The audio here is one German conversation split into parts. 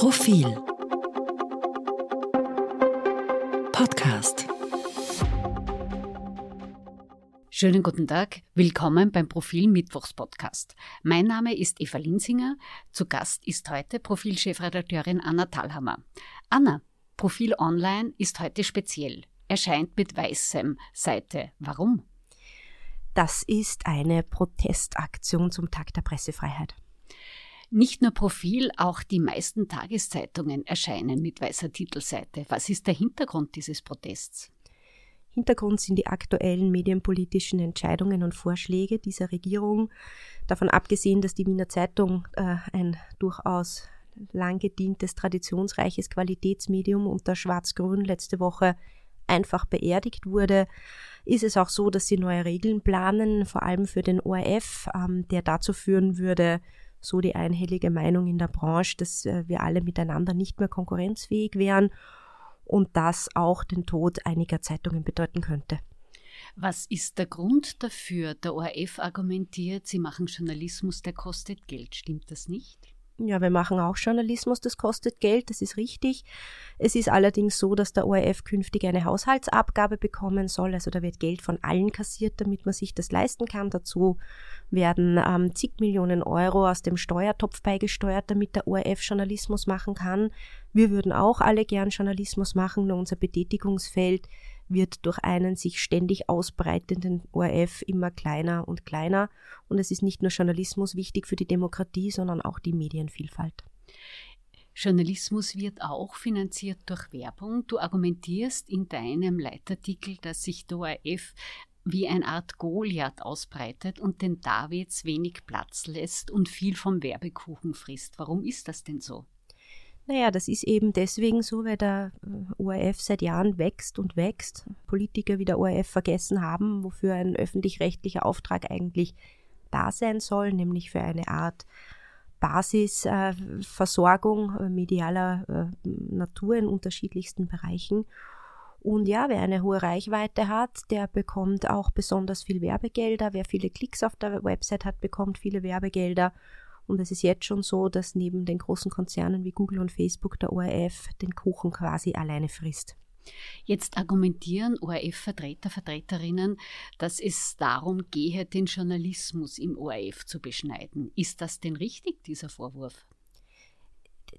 Profil Podcast Schönen guten Tag, willkommen beim Profil Mittwochs Podcast. Mein Name ist Eva Linsinger. Zu Gast ist heute Profilchefredakteurin Anna Thalhammer. Anna, Profil Online ist heute speziell, erscheint mit weißem Seite. Warum? Das ist eine Protestaktion zum Tag der Pressefreiheit. Nicht nur Profil, auch die meisten Tageszeitungen erscheinen mit weißer Titelseite. Was ist der Hintergrund dieses Protests? Hintergrund sind die aktuellen medienpolitischen Entscheidungen und Vorschläge dieser Regierung. Davon abgesehen, dass die Wiener Zeitung äh, ein durchaus lang gedientes, traditionsreiches Qualitätsmedium unter Schwarz-Grün letzte Woche einfach beerdigt wurde, ist es auch so, dass sie neue Regeln planen, vor allem für den ORF, ähm, der dazu führen würde, so die einhellige Meinung in der Branche, dass äh, wir alle miteinander nicht mehr konkurrenzfähig wären und das auch den Tod einiger Zeitungen bedeuten könnte. Was ist der Grund dafür? Der ORF argumentiert, sie machen Journalismus, der kostet Geld. Stimmt das nicht? Ja, wir machen auch Journalismus, das kostet Geld, das ist richtig. Es ist allerdings so, dass der ORF künftig eine Haushaltsabgabe bekommen soll. Also da wird Geld von allen kassiert, damit man sich das leisten kann. Dazu werden ähm, zig Millionen Euro aus dem Steuertopf beigesteuert, damit der ORF Journalismus machen kann. Wir würden auch alle gern Journalismus machen, nur unser Betätigungsfeld wird durch einen sich ständig ausbreitenden ORF immer kleiner und kleiner. Und es ist nicht nur Journalismus wichtig für die Demokratie, sondern auch die Medienvielfalt. Journalismus wird auch finanziert durch Werbung. Du argumentierst in deinem Leitartikel, dass sich der ORF wie eine Art Goliath ausbreitet und den Davids wenig Platz lässt und viel vom Werbekuchen frisst. Warum ist das denn so? Naja, das ist eben deswegen so, weil der äh, ORF seit Jahren wächst und wächst. Politiker wie der ORF vergessen haben, wofür ein öffentlich-rechtlicher Auftrag eigentlich da sein soll, nämlich für eine Art Basisversorgung äh, medialer äh, Natur in unterschiedlichsten Bereichen. Und ja, wer eine hohe Reichweite hat, der bekommt auch besonders viel Werbegelder. Wer viele Klicks auf der Website hat, bekommt viele Werbegelder. Und es ist jetzt schon so, dass neben den großen Konzernen wie Google und Facebook der ORF den Kuchen quasi alleine frisst. Jetzt argumentieren ORF-Vertreter, Vertreterinnen, dass es darum gehe, den Journalismus im ORF zu beschneiden. Ist das denn richtig, dieser Vorwurf?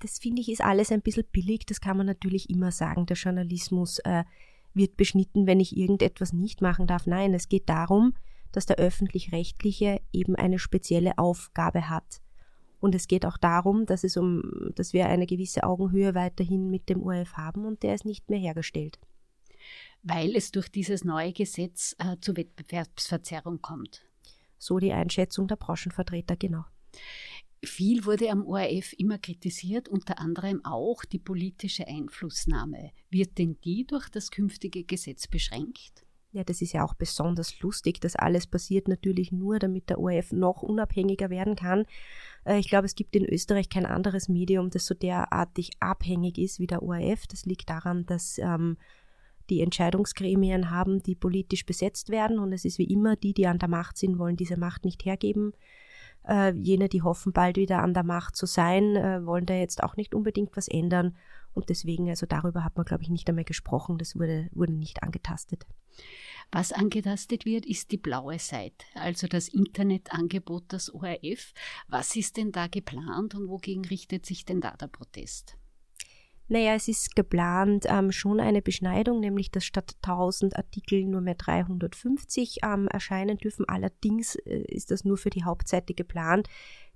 Das finde ich ist alles ein bisschen billig. Das kann man natürlich immer sagen. Der Journalismus äh, wird beschnitten, wenn ich irgendetwas nicht machen darf. Nein, es geht darum, dass der öffentlich-rechtliche eben eine spezielle Aufgabe hat. Und es geht auch darum, dass es um, dass wir eine gewisse Augenhöhe weiterhin mit dem ORF haben und der ist nicht mehr hergestellt. Weil es durch dieses neue Gesetz äh, zu Wettbewerbsverzerrung kommt. So die Einschätzung der Branchenvertreter, genau. Viel wurde am ORF immer kritisiert, unter anderem auch die politische Einflussnahme. Wird denn die durch das künftige Gesetz beschränkt? Ja, das ist ja auch besonders lustig. Das alles passiert natürlich nur, damit der ORF noch unabhängiger werden kann. Äh, ich glaube, es gibt in Österreich kein anderes Medium, das so derartig abhängig ist wie der ORF. Das liegt daran, dass ähm, die Entscheidungsgremien haben, die politisch besetzt werden. Und es ist wie immer, die, die an der Macht sind, wollen diese Macht nicht hergeben. Äh, jene, die hoffen, bald wieder an der Macht zu sein, äh, wollen da jetzt auch nicht unbedingt was ändern. Und deswegen, also darüber hat man, glaube ich, nicht einmal gesprochen. Das wurde, wurde nicht angetastet. Was angetastet wird, ist die blaue Seite, also das Internetangebot des ORF. Was ist denn da geplant und wogegen richtet sich denn da der Protest? Naja, es ist geplant ähm, schon eine Beschneidung, nämlich dass statt 1000 Artikel nur mehr 350 ähm, erscheinen dürfen. Allerdings äh, ist das nur für die Hauptseite geplant.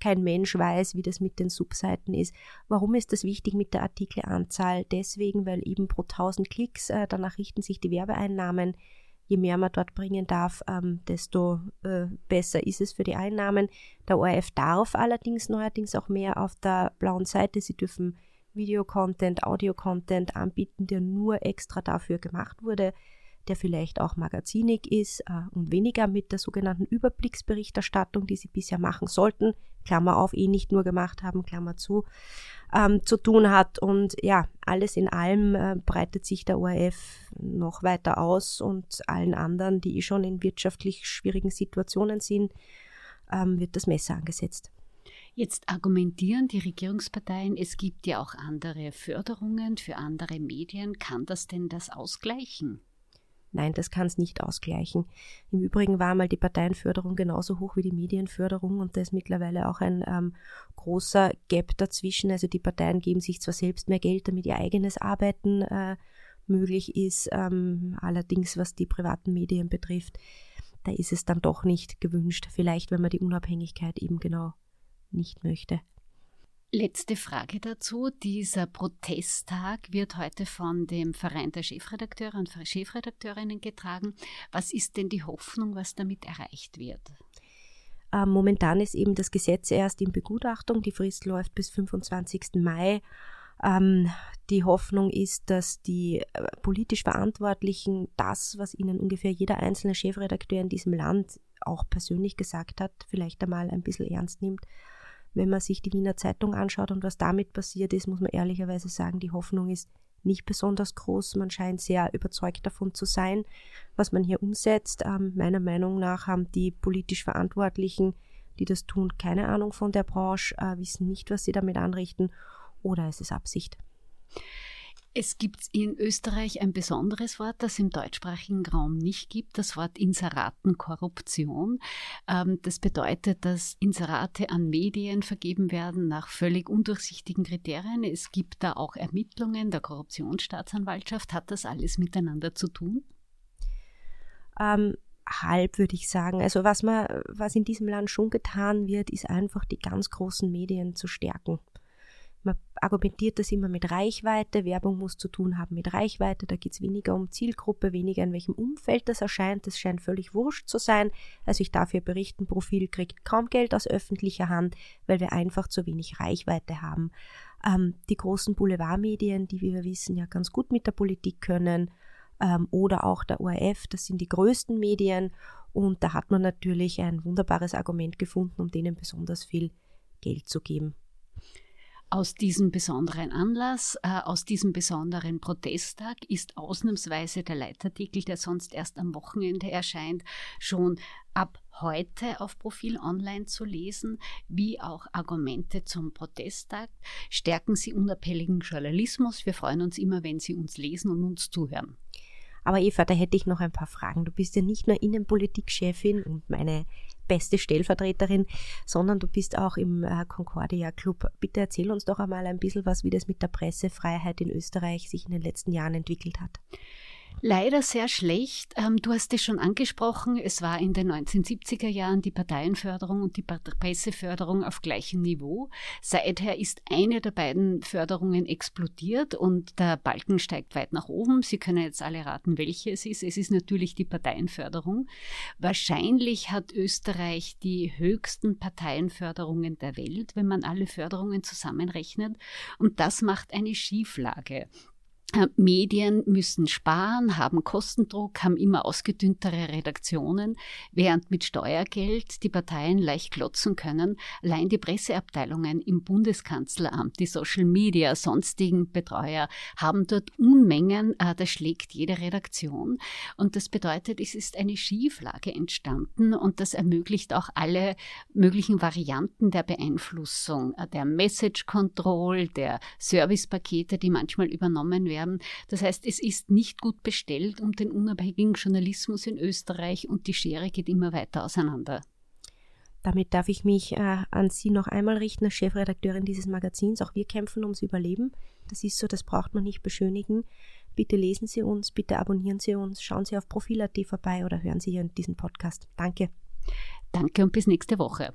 Kein Mensch weiß, wie das mit den Subseiten ist. Warum ist das wichtig mit der Artikelanzahl? Deswegen, weil eben pro 1000 Klicks, äh, danach richten sich die Werbeeinnahmen je mehr man dort bringen darf, ähm, desto äh, besser ist es für die Einnahmen. Der ORF darf allerdings neuerdings auch mehr auf der blauen Seite. Sie dürfen Videocontent, Audio-Content anbieten, der nur extra dafür gemacht wurde der vielleicht auch magazinig ist äh, und weniger mit der sogenannten Überblicksberichterstattung, die sie bisher machen sollten, Klammer auf, eh nicht nur gemacht haben, Klammer zu, ähm, zu tun hat. Und ja, alles in allem äh, breitet sich der ORF noch weiter aus und allen anderen, die eh schon in wirtschaftlich schwierigen Situationen sind, ähm, wird das Messer angesetzt. Jetzt argumentieren die Regierungsparteien, es gibt ja auch andere Förderungen für andere Medien. Kann das denn das ausgleichen? Nein, das kann es nicht ausgleichen. Im Übrigen war mal die Parteienförderung genauso hoch wie die Medienförderung und da ist mittlerweile auch ein ähm, großer Gap dazwischen. Also die Parteien geben sich zwar selbst mehr Geld, damit ihr eigenes Arbeiten äh, möglich ist, ähm, allerdings was die privaten Medien betrifft, da ist es dann doch nicht gewünscht. Vielleicht, wenn man die Unabhängigkeit eben genau nicht möchte. Letzte Frage dazu. Dieser Protesttag wird heute von dem Verein der Chefredakteure und Chefredakteurinnen getragen. Was ist denn die Hoffnung, was damit erreicht wird? Ähm, momentan ist eben das Gesetz erst in Begutachtung. Die Frist läuft bis 25. Mai. Ähm, die Hoffnung ist, dass die äh, politisch Verantwortlichen das, was ihnen ungefähr jeder einzelne Chefredakteur in diesem Land auch persönlich gesagt hat, vielleicht einmal ein bisschen ernst nimmt wenn man sich die Wiener Zeitung anschaut und was damit passiert ist, muss man ehrlicherweise sagen, die Hoffnung ist nicht besonders groß. Man scheint sehr überzeugt davon zu sein, was man hier umsetzt. Ähm, meiner Meinung nach haben die politisch Verantwortlichen, die das tun, keine Ahnung von der Branche, äh, wissen nicht, was sie damit anrichten oder es ist Absicht. Es gibt in Österreich ein besonderes Wort, das im deutschsprachigen Raum nicht gibt, das Wort Inseratenkorruption. Ähm, das bedeutet, dass Inserate an Medien vergeben werden nach völlig undurchsichtigen Kriterien. Es gibt da auch Ermittlungen der Korruptionsstaatsanwaltschaft. Hat das alles miteinander zu tun? Ähm, halb würde ich sagen. Also was man, was in diesem Land schon getan wird, ist einfach die ganz großen Medien zu stärken. Man argumentiert das immer mit Reichweite. Werbung muss zu tun haben mit Reichweite. Da geht es weniger um Zielgruppe, weniger in welchem Umfeld das erscheint. Das scheint völlig wurscht zu sein. Also ich darf hier berichten, Profil kriegt kaum Geld aus öffentlicher Hand, weil wir einfach zu wenig Reichweite haben. Ähm, die großen Boulevardmedien, die wie wir wissen ja ganz gut mit der Politik können, ähm, oder auch der ORF, das sind die größten Medien. Und da hat man natürlich ein wunderbares Argument gefunden, um denen besonders viel Geld zu geben aus diesem besonderen Anlass, äh, aus diesem besonderen Protesttag ist ausnahmsweise der Leitartikel, der sonst erst am Wochenende erscheint, schon ab heute auf Profil online zu lesen, wie auch Argumente zum Protesttag. Stärken Sie unabhängigen Journalismus. Wir freuen uns immer, wenn Sie uns lesen und uns zuhören. Aber Eva, da hätte ich noch ein paar Fragen. Du bist ja nicht nur Innenpolitik-Chefin und meine beste Stellvertreterin, sondern du bist auch im äh, Concordia Club. Bitte erzähl uns doch einmal ein bisschen was, wie das mit der Pressefreiheit in Österreich sich in den letzten Jahren entwickelt hat. Leider sehr schlecht. Ähm, du hast es schon angesprochen, es war in den 1970er Jahren die Parteienförderung und die Presseförderung auf gleichem Niveau. Seither ist eine der beiden Förderungen explodiert und der Balken steigt weit nach oben. Sie können jetzt alle raten, welche es ist. Es ist natürlich die Parteienförderung. Wahrscheinlich hat Österreich die höchsten Parteienförderungen der Welt, wenn man alle Förderungen zusammenrechnet. Und das macht eine Schieflage. Äh, Medien müssen sparen, haben Kostendruck, haben immer ausgedünntere Redaktionen, während mit Steuergeld die Parteien leicht klotzen können. Allein die Presseabteilungen im Bundeskanzleramt, die Social Media, sonstigen Betreuer haben dort Unmengen, äh, das schlägt jede Redaktion. Und das bedeutet, es ist eine Schieflage entstanden und das ermöglicht auch alle möglichen Varianten der Beeinflussung, äh, der Message Control, der Servicepakete, die manchmal übernommen werden werden. Das heißt, es ist nicht gut bestellt um den unabhängigen Journalismus in Österreich und die Schere geht immer weiter auseinander. Damit darf ich mich äh, an Sie noch einmal richten, als Chefredakteurin dieses Magazins. Auch wir kämpfen ums Überleben. Das ist so, das braucht man nicht beschönigen. Bitte lesen Sie uns, bitte abonnieren Sie uns, schauen Sie auf Profil.at vorbei oder hören Sie hier diesen Podcast. Danke. Danke und bis nächste Woche.